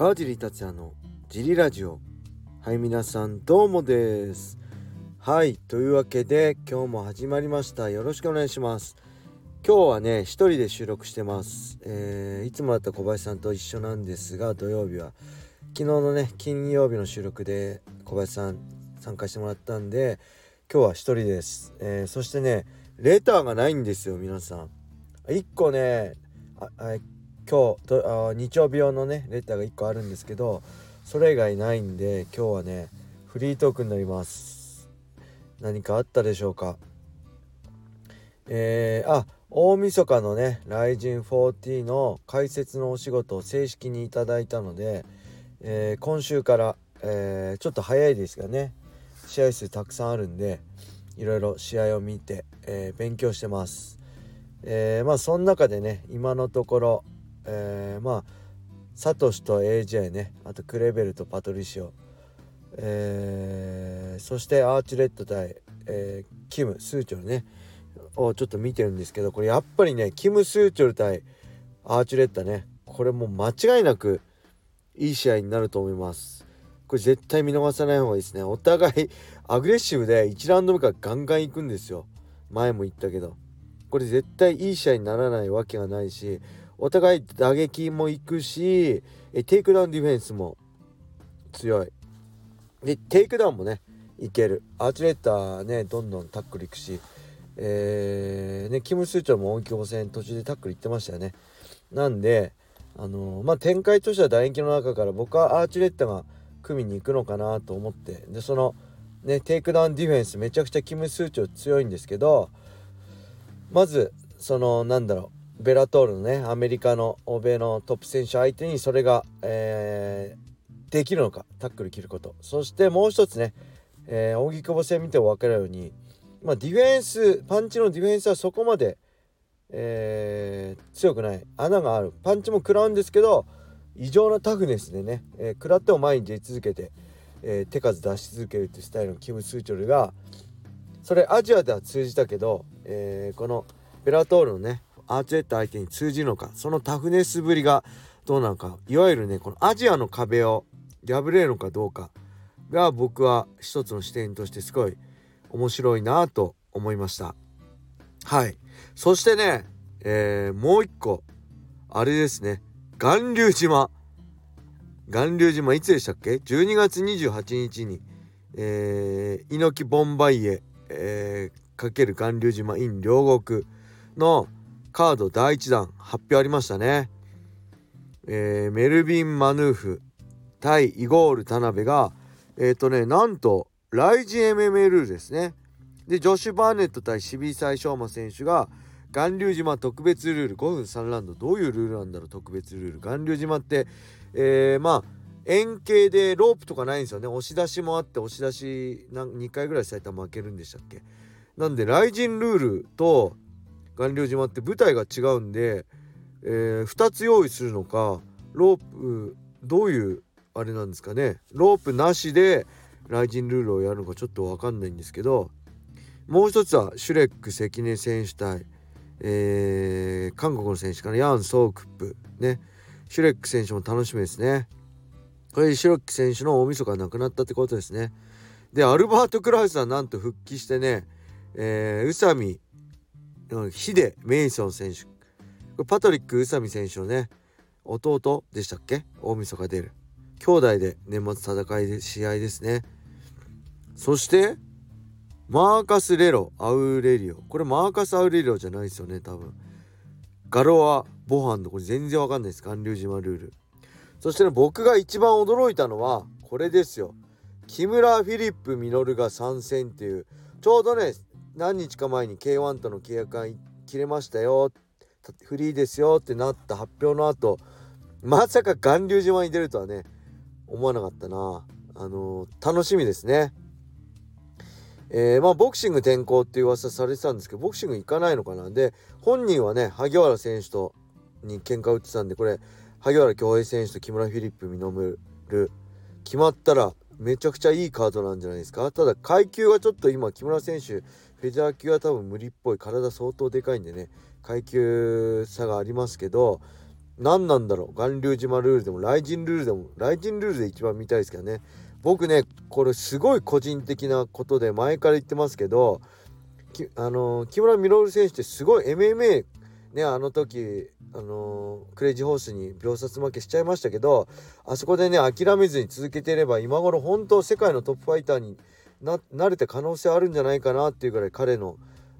川尻達也のジリラジオ。はい皆さんどうもです。はいというわけで今日も始まりました。よろしくお願いします。今日はね一人で収録してます、えー、いつもだった小林さんと一緒なんですが土曜日は。昨日のね金曜日の収録で小林さん参加してもらったんで今日は一人です、えー、そしてねレターがないんですよ皆さん。1個ねあ今日とあ日曜日用のねレターが1個あるんですけどそれ以外ないんで今日はねフリートークになります。何かあったでしょうか？えー、あ大晦日のね RIZIN40 の解説のお仕事を正式にいただいたので、えー、今週から、えー、ちょっと早いですがね。試合数たくさんあるんでいろいろ試合を見て、えー、勉強してます。え、まあその中でね今のところ、えー、まあサトシと AJ ね。あとクレベルとパトリシオ、えー、そしてアーチレット対、えー、キム・スーチョルね。をちょっと見てるんですけどこれやっぱりねキム・スーチョル対アーチレッタね。これもう間違いなくいい試合になると思います。これ絶対見逃さない方がいいですね。お互いアグレッシブで1ラウンド目からガンガン行くんですよ。前も言ったけど。これ絶対いい試合にならないわけがないしお互い打撃もいくしえテイクダウンディフェンスも強い。でテイクダウンもねいける。アーチュレッタねどんどんタックルいくしえー、ねキム・スーチョルも扇久保戦途中でタックルいってましたよね。なんであのー、まあ展開としては楕円形の中から僕はアーチュレッタが組みに行くのかなと思ってでそのねテイクダウンディフェンスめちゃくちゃキム・スーチョル強いんですけどまずそのなんだろう。ベラトールのねアメリカの欧米のトップ選手相手にそれが、えー、できるのかタックル切ること。そしてもう一つね、えー、扇久保戦見ても分かるように、まあ、ディフェンスパンチのディフェンスはそこまで、えー、強くない。穴がある。パンチも食らうんですけど異常なタフネスでね、えー、食らっても前に出続けて、え、手数出し続けるっていうスタイルのキム・スーチョルがそれアジアでは通じたけど、えー、このベラトールのねアーチェット相手に通じるのかそのタフネスぶりがどうなのかいわゆるねこのアジアの壁を破れるのかどうかが僕は一つの視点としてすごい面白いなと思いました。はい。そしてね、えー、もう一個あれですね。巌流島。巌流島いつでしたっけ？12月28日に、えー、猪木ボンバイエ、えー、かける巌流島 in 両国のカード第1弾発表ありましたね。えー、メルビン・マヌーフ対イゴール・田辺がえっ、ー、とねなんとライジ MMA ルールですね。でジョシュ・バーネット対渋沢翔馬選手が巌流島特別ルール5分3ラウンドどういうルールなんだろう特別ルール巌流島って、えー、まあ円形でロープとかないんですよね押し出しもあって押し出し2回ぐらいされたら負けるんでしたっけなんでライジンルールと巌流島って舞台が違うんで、えー、2つ用意するのかロープどういうあれなんですかねロープなしでライジンルールをやるのかちょっと分かんないんですけどもう一つはシュレック関根選手対、えー、韓国の選手かなヤン・ソークップね。シュレック選手も楽しみですね。これシュレック選手の大晦日がなくなったってことですね。でアルバート・クラウスはなんと復帰してね、えー、宇佐美ヒデ・メイソン選手。パトリック・宇佐美選手のね弟でしたっけ？大晦日出る。兄弟で年末戦いで試合ですね。そしてマーカス・レロ・アウレリオ。これマーカス・アウレリオじゃないですよね多分。ガロア・ボハンのこれ全然わかんないです。巌流島ルール。そしてね僕が一番驚いたのはこれですよ。木村フィリップ・ミノルが参戦っていう。ちょうどね何日か前に K1 との契約が切れましたよ。フリーですよってなった発表の後まさか巌流島に出るとはね思わなかったな。あのー、楽しみですね。えー、まあボクシング転向っていう噂されてたんですけどボクシング行かないのかな。で本人はね萩原選手とに喧嘩打ってたんでこれ萩原恭平選手と木村フィリップ実る。決まったらめちゃくちゃいいカードなんじゃないですか。ただ階級がちょっと今木村選手フェザー級は多分無理っぽい。体相当でかいんでね。階級差がありますけど何なんだろう。巌流島ルールでも雷神ルールでも雷神ルールで一番見たいですけどね。僕ねこれすごい個人的なことで前から言ってますけどあの木村稔選手ってすごい MMA ねあの時あのクレイジーホースに秒殺負けしちゃいましたけどあそこでね諦めずに続けていれば今頃本当世界のトップファイターにな慣れた可能性あるんじゃないかなっていうぐらい彼の、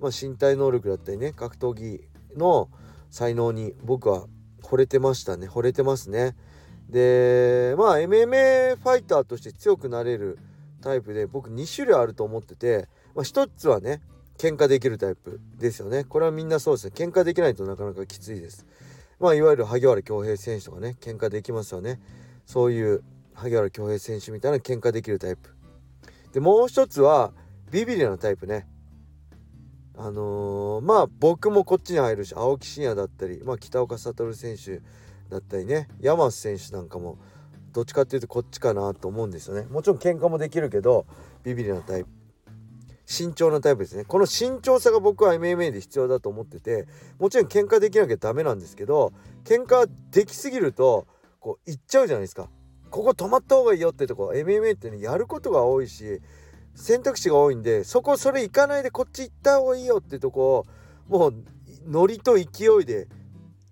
まあ、身体能力だったりね格闘技の才能に僕は惚れてましたね。惚れてますね。でまあ MMA ファイターとして強くなれるタイプで僕2種類あると思ってて、まあ、1つはね喧嘩できるタイプですよね。これはみんなそうですね。喧嘩できないとなかなかきついです。まあいわゆる萩原恭平選手とかね喧嘩できますよね。そういう萩原恭平選手みたいな喧嘩できるタイプ。でもう一つはビビリなタイプね。あのー、まあ僕もこっちに入るし青木真也だったり、まあ、北岡悟選手だったりね山瀬選手なんかもどっちかっていうとこっちかなと思うんですよね。もちろん喧嘩もできるけどビビリなタイプ。慎重なタイプですね。この慎重さが僕は MMA で必要だと思っててもちろん喧嘩できなきゃダメなんですけど喧嘩できすぎるとこう行っちゃうじゃないですか。ここ止まった方がいいよってとこ MMA ってねやることが多いし選択肢が多いんでそこそれ行かないでこっち行った方がいいよってとこもうノリと勢いで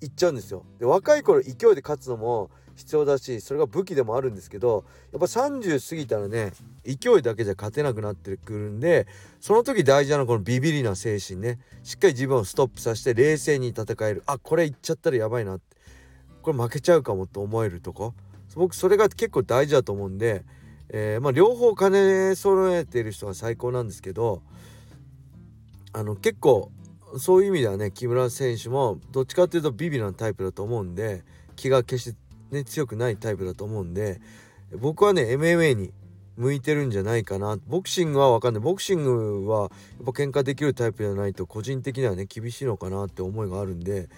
行っちゃうんですよ。で若い頃勢いで勝つのも必要だしそれが武器でもあるんですけどやっぱ30過ぎたらね勢いだけじゃ勝てなくなってくるんでその時大事なのはこのビビりな精神ね。しっかり自分をストップさせて冷静に戦える。あこれいっちゃったらやばいなって。これ負けちゃうかもと思えるとこ。僕それが結構大事だと思うんで、えー、まあ、両方兼ね揃えている人が最高なんですけどあの結構そういう意味ではね木村選手もどっちかっていうとビビなタイプだと思うんで気が決してね強くないタイプだと思うんで僕はね MMA に向いてるんじゃないかな。ボクシングは分かんない。ボクシングはやっぱ喧嘩できるタイプじゃないと個人的にはね厳しいのかなって思いがあるんで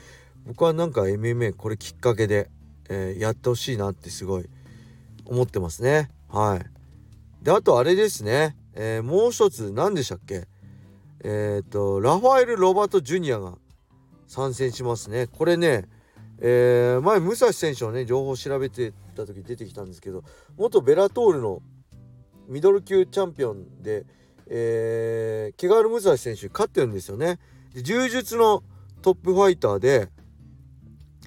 僕はなんか MMA これきっかけで、えー、やってほしいなってすごい思ってますね。はい。であとあれですね、えー、もう一つ何でしたっけ？えっ、とラファエル・ロバート・ジュニアが参戦しますね。これねえ、前武蔵選手のね情報を調べてた時出てきたんですけど元ベラトールのミドル級チャンピオンで、えー、毛軽武蔵選手勝ってるんですよね。で柔術のトップファイターで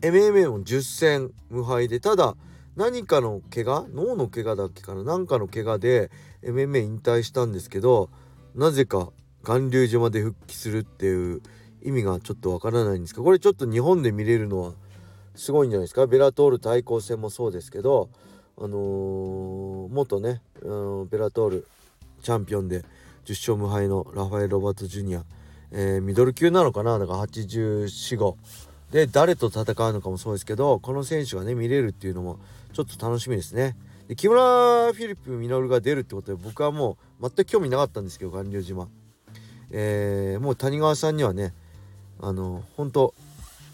MMA も10戦無敗でただ何かの怪我脳の怪我だっけかな何かの怪我で MMA 引退したんですけどなぜか巌流島で復帰するっていう意味がちょっとわからないんですけどこれちょっと日本で見れるのはすごいんじゃないですか？ベラトール対抗戦もそうですけどあのー、元ね、うん、ベラトールチャンピオンで10勝無敗のラファエル・ロバート・ジュニア、えー、ミドル級なのかな？だから845で誰と戦うのかもそうですけどこの選手がね見れるっていうのもちょっと楽しみですね。で木村フィリップ・ミノルが出るってことで僕はもう全く興味なかったんですけど巌流島、えー、もう谷川さんにはねあの本当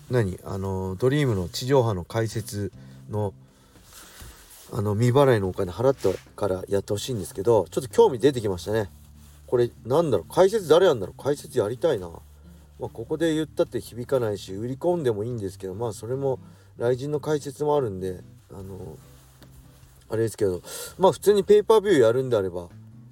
何あのドリームの地上波の解説のあの未払いのお金払ったからやってほしいんですけどちょっと興味出てきましたね。これなんだろう解説誰やんだろう解説やりたいな、まあ、ここで言ったって響かないし売り込んでもいいんですけどまあそれも雷神の解説もあるんであのあれですけどまあ普通にペーパービューやるんであれば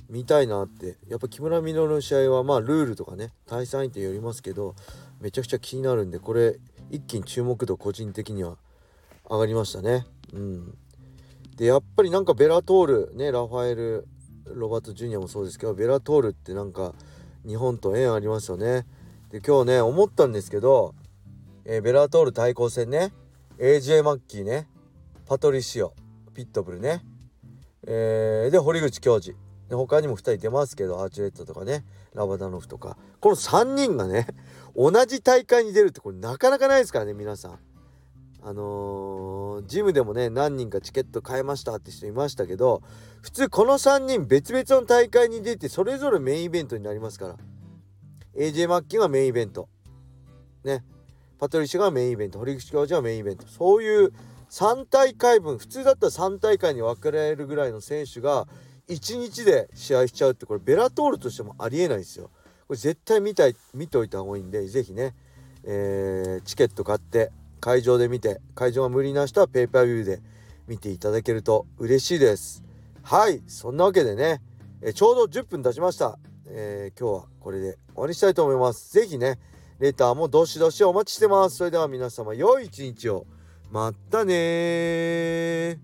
見たいなってやっぱ木村稔の試合はまあルールとかね対戦相手よりますけどめちゃくちゃ気になるんでこれ一気に注目度個人的には上がりましたね。うん、でやっぱりなんかベラトールねラファエル・ロバート・ジュニアもそうですけどベラトールってなんか日本と縁ありますよね。で今日ね思ったんですけど、えー、ベラトール対抗戦ね AJ マッキーねパトリシオピットブルね、えー、で堀口教授で他にも2人出ますけどアーチュレットとかねラバダノフとかこの3人がね同じ大会に出るってこれなかなかないですからね皆さん。あのー、ジムでもね何人かチケット買えましたって人いましたけど普通この3人別々の大会に出てそれぞれメインイベントになりますから AJ マッキーがメインイベント。ね。パトリッシュがメインイベント。堀口教授がメインイベント。そういう3大会分普通だったら3大会に分かれるぐらいの選手が1日で試合しちゃうってこれベラトールとしてもありえないですよ。これ絶対見たい見ておいた方がいいんで是非ね、えー、チケット買って会場で見て会場が無理な人はペーパービューで見ていただけると嬉しいです。はい。そんなわけでね。えちょうど10分経ちました、えー、今日はこれで終わりしたいと思います。是非ね、レターもどしどしお待ちしてます。それでは皆様、良い一日を。またね